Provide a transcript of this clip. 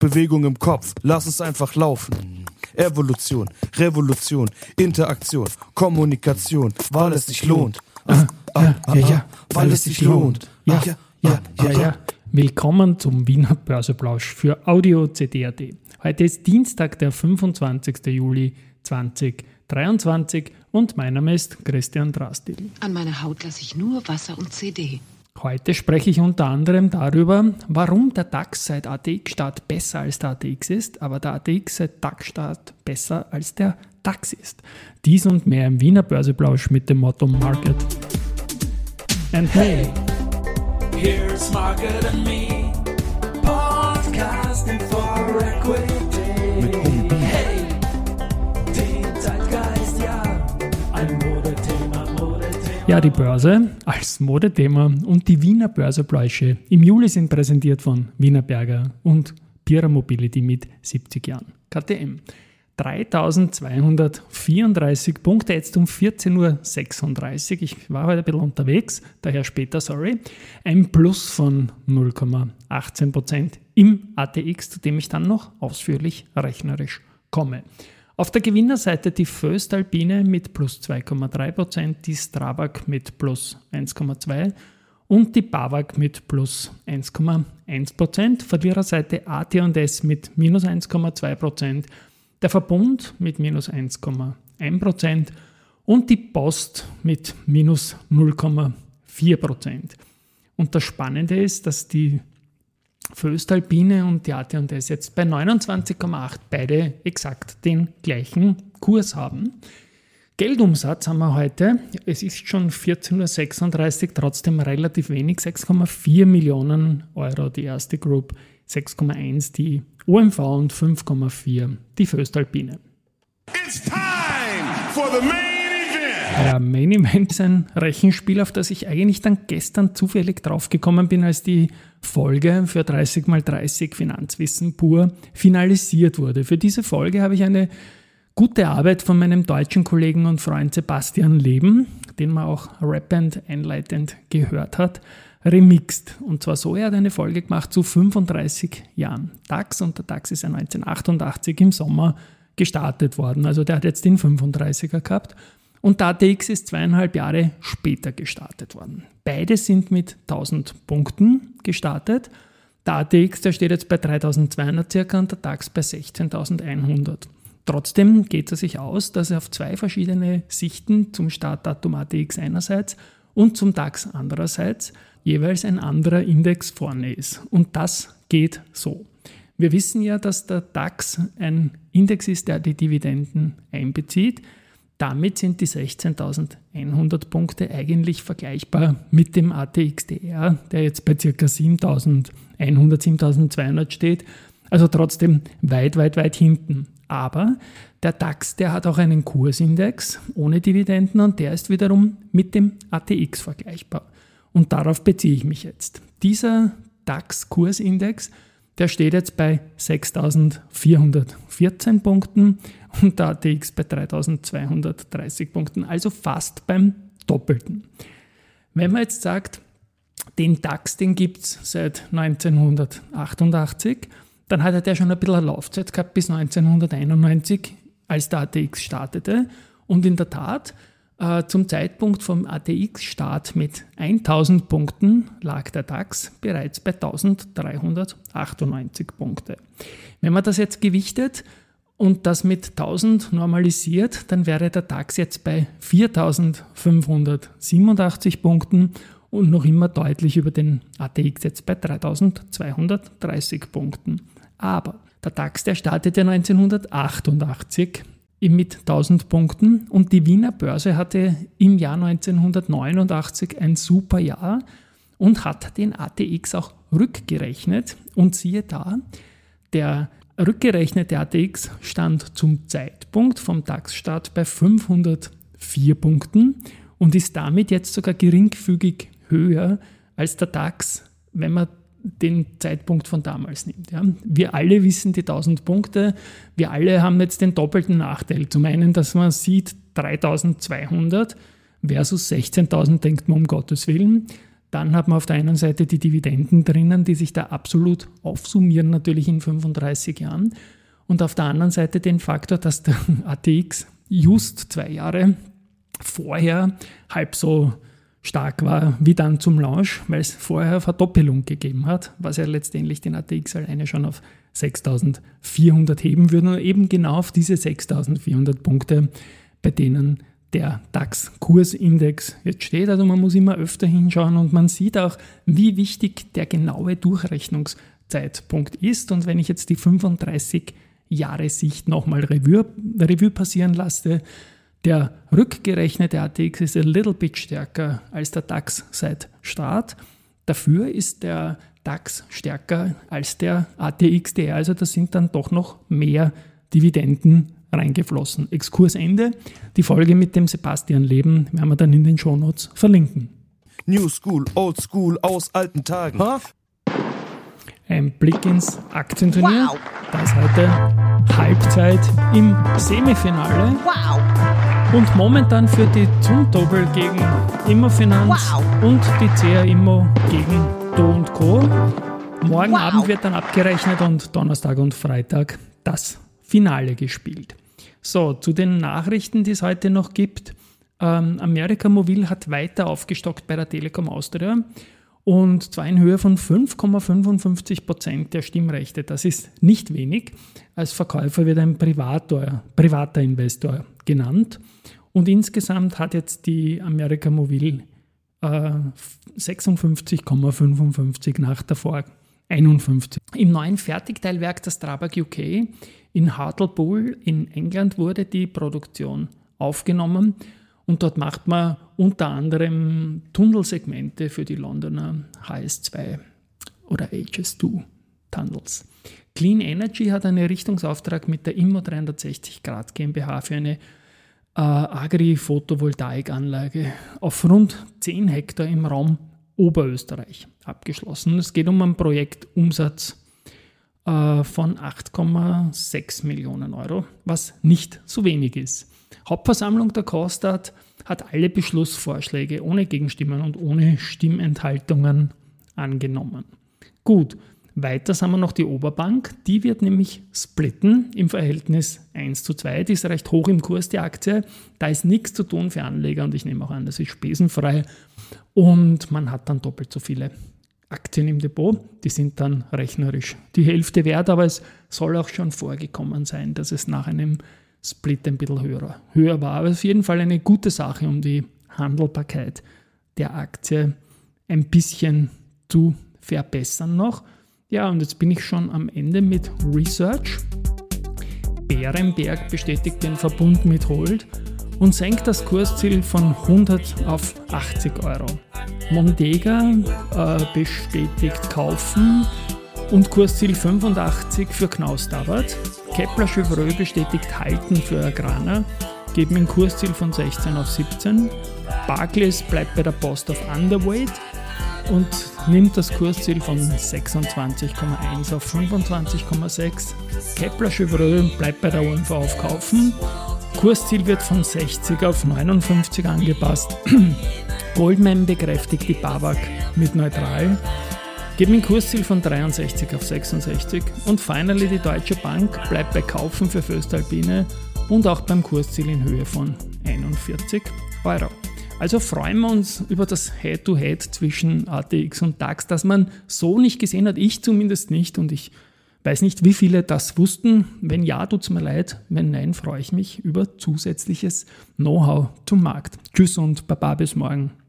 Bewegung im Kopf, lass es einfach laufen. Evolution, Revolution, Interaktion, Kommunikation, weil es sich lohnt. Ah, ah, ja, ja, ja, weil es sich lohnt. Ja, ja, ja, ja, ja. Willkommen zum Wiener Börseplausch für Audio CD.at. Heute ist Dienstag, der 25. Juli 2023 und mein Name ist Christian Drastil. An meine Haut lasse ich nur Wasser und CD. Heute spreche ich unter anderem darüber, warum der DAX seit ATX-Start besser als der ATX ist, aber der ATX seit DAX-Start besser als der DAX ist. Dies und mehr im Wiener Börseplausch mit dem Motto Market. And hey, here's Market and me, podcasting for equity. Ja, die Börse als Modethema und die Wiener Börsebläusche im Juli sind präsentiert von Wiener Berger und Pira Mobility mit 70 Jahren. KTM. 3234 Punkte, jetzt um 14.36 Uhr. Ich war heute ein bisschen unterwegs, daher später, sorry. Ein Plus von 0,18% im ATX, zu dem ich dann noch ausführlich rechnerisch komme. Auf der Gewinnerseite die Föstalpine mit plus 2,3%, die Strabag mit plus 1,2% und die BAWAG mit plus 1,1%. Verliererseite AT&S mit minus 1,2%, der Verbund mit minus 1,1% und die Post mit minus 0,4%. Und das Spannende ist, dass die Föstalpine und die AT&S jetzt bei 29,8 beide exakt den gleichen Kurs haben. Geldumsatz haben wir heute, es ist schon 14.36 Uhr, trotzdem relativ wenig, 6,4 Millionen Euro die erste Group, 6,1 die OMV und 5,4 die Föstalpine. It's time for the main ja, Main Event ist ein Rechenspiel, auf das ich eigentlich dann gestern zufällig draufgekommen bin, als die Folge für 30x30 Finanzwissen pur finalisiert wurde. Für diese Folge habe ich eine gute Arbeit von meinem deutschen Kollegen und Freund Sebastian Leben, den man auch rappend einleitend gehört hat, remixt. Und zwar so, er hat eine Folge gemacht zu 35 Jahren DAX und der DAX ist ja 1988 im Sommer gestartet worden. Also der hat jetzt den 35er gehabt und der ATX ist zweieinhalb Jahre später gestartet worden. Beide sind mit 1000 Punkten gestartet. Der ATX, der steht jetzt bei 3200 circa und der DAX bei 16.100. Trotzdem geht es sich aus, dass er auf zwei verschiedene Sichten zum Startdatum ATX einerseits und zum DAX andererseits jeweils ein anderer Index vorne ist. Und das geht so. Wir wissen ja, dass der DAX ein Index ist, der die Dividenden einbezieht. Damit sind die 16.100 Punkte eigentlich vergleichbar mit dem ATXDR, der jetzt bei ca. 7.100, 7.200 steht. Also trotzdem weit, weit, weit hinten. Aber der DAX, der hat auch einen Kursindex ohne Dividenden und der ist wiederum mit dem ATX vergleichbar. Und darauf beziehe ich mich jetzt. Dieser DAX-Kursindex, der steht jetzt bei 6.414 Punkten und der ATX bei 3230 Punkten, also fast beim Doppelten. Wenn man jetzt sagt, den DAX, den gibt es seit 1988, dann hat er schon ein bisschen eine Laufzeit gehabt bis 1991, als der ATX startete. Und in der Tat, äh, zum Zeitpunkt vom ATX-Start mit 1000 Punkten lag der DAX bereits bei 1398 Punkte. Wenn man das jetzt gewichtet, und das mit 1000 normalisiert, dann wäre der DAX jetzt bei 4587 Punkten und noch immer deutlich über den ATX jetzt bei 3230 Punkten. Aber der DAX, der startete 1988 mit 1000 Punkten. Und die Wiener Börse hatte im Jahr 1989 ein super Jahr und hat den ATX auch rückgerechnet. Und siehe da, der rückgerechnete ATX stand zum Zeitpunkt vom DAX-Start bei 504 Punkten und ist damit jetzt sogar geringfügig höher als der DAX, wenn man den Zeitpunkt von damals nimmt. Ja. Wir alle wissen die 1000 Punkte, wir alle haben jetzt den doppelten Nachteil. Zum einen, dass man sieht 3200 versus 16.000, denkt man um Gottes Willen. Dann hat man auf der einen Seite die Dividenden drinnen, die sich da absolut aufsummieren, natürlich in 35 Jahren. Und auf der anderen Seite den Faktor, dass der ATX just zwei Jahre vorher halb so stark war wie dann zum Launch, weil es vorher Verdoppelung gegeben hat, was ja letztendlich den ATX alleine schon auf 6400 heben würde und eben genau auf diese 6400 Punkte, bei denen der DAX-Kursindex jetzt steht. Also man muss immer öfter hinschauen und man sieht auch, wie wichtig der genaue Durchrechnungszeitpunkt ist. Und wenn ich jetzt die 35 Jahre Sicht nochmal Revue, Revue passieren lasse, der rückgerechnete ATX ist ein little bit stärker als der DAX seit Start. Dafür ist der DAX stärker als der ATXDR, also da sind dann doch noch mehr Dividenden reingeflossen. Exkursende. Die Folge mit dem Sebastian Leben werden wir dann in den Shownotes verlinken. New School, Old School aus alten Tagen. Ha? Ein Blick ins Aktienturnier. Wow. Da ist heute Halbzeit im Semifinale. Wow. Und momentan für die Zumtobel gegen Immofinanz wow. und die CA Immo gegen Do und Co. Morgen wow. Abend wird dann abgerechnet und Donnerstag und Freitag das Finale gespielt. So, zu den Nachrichten, die es heute noch gibt. Ähm, America Mobil hat weiter aufgestockt bei der Telekom Austria und zwar in Höhe von 5,55 Prozent der Stimmrechte. Das ist nicht wenig. Als Verkäufer wird ein Privator, privater Investor genannt. Und insgesamt hat jetzt die America Mobil äh, 56,55 nach davor 51. Im neuen Fertigteilwerk der Strabag UK in Hartlepool in England wurde die Produktion aufgenommen und dort macht man unter anderem Tunnelsegmente für die Londoner HS2 oder HS2 Tunnels. Clean Energy hat einen Richtungsauftrag mit der Immo 360 Grad GmbH für eine äh, Agri-Photovoltaikanlage auf rund 10 Hektar im Raum Oberösterreich abgeschlossen. Es geht um einen Projektumsatz äh, von 8,6 Millionen Euro, was nicht zu wenig ist. Hauptversammlung der Kostat hat alle Beschlussvorschläge ohne Gegenstimmen und ohne Stimmenthaltungen angenommen. Gut, weiter haben wir noch die Oberbank. Die wird nämlich splitten im Verhältnis 1 zu 2. Die ist recht hoch im Kurs, die Aktie. Da ist nichts zu tun für Anleger und ich nehme auch an, das ist spesenfrei. Und man hat dann doppelt so viele Aktien im Depot. Die sind dann rechnerisch die Hälfte wert, aber es soll auch schon vorgekommen sein, dass es nach einem Split ein bisschen höher, höher war. Aber auf jeden Fall eine gute Sache, um die Handelbarkeit der Aktie ein bisschen zu verbessern noch. Ja, und jetzt bin ich schon am Ende mit Research. Bärenberg bestätigt den Verbund mit Hold und senkt das Kursziel von 100 auf 80 Euro. Mondega äh, bestätigt Kaufen und Kursziel 85 für Knaus Dabat. Kepler Chevreux bestätigt Halten für Agrana, geben ein Kursziel von 16 auf 17. Barclays bleibt bei der Post auf Underweight und nimmt das Kursziel von 26,1 auf 25,6. Kepler Chevreux bleibt bei der OMV auf Kaufen. Kursziel wird von 60 auf 59 angepasst. Goldman bekräftigt die BAWAG mit neutral. Geben ein Kursziel von 63 auf 66 und finally die Deutsche Bank bleibt bei Kaufen für Föstalpine und auch beim Kursziel in Höhe von 41 Euro. Also freuen wir uns über das Head-to-Head -Head zwischen ATX und DAX, das man so nicht gesehen hat, ich zumindest nicht und ich weiß nicht, wie viele das wussten. Wenn ja, tut es mir leid. Wenn nein, freue ich mich über zusätzliches Know-how zum Markt. Tschüss und Baba bis morgen.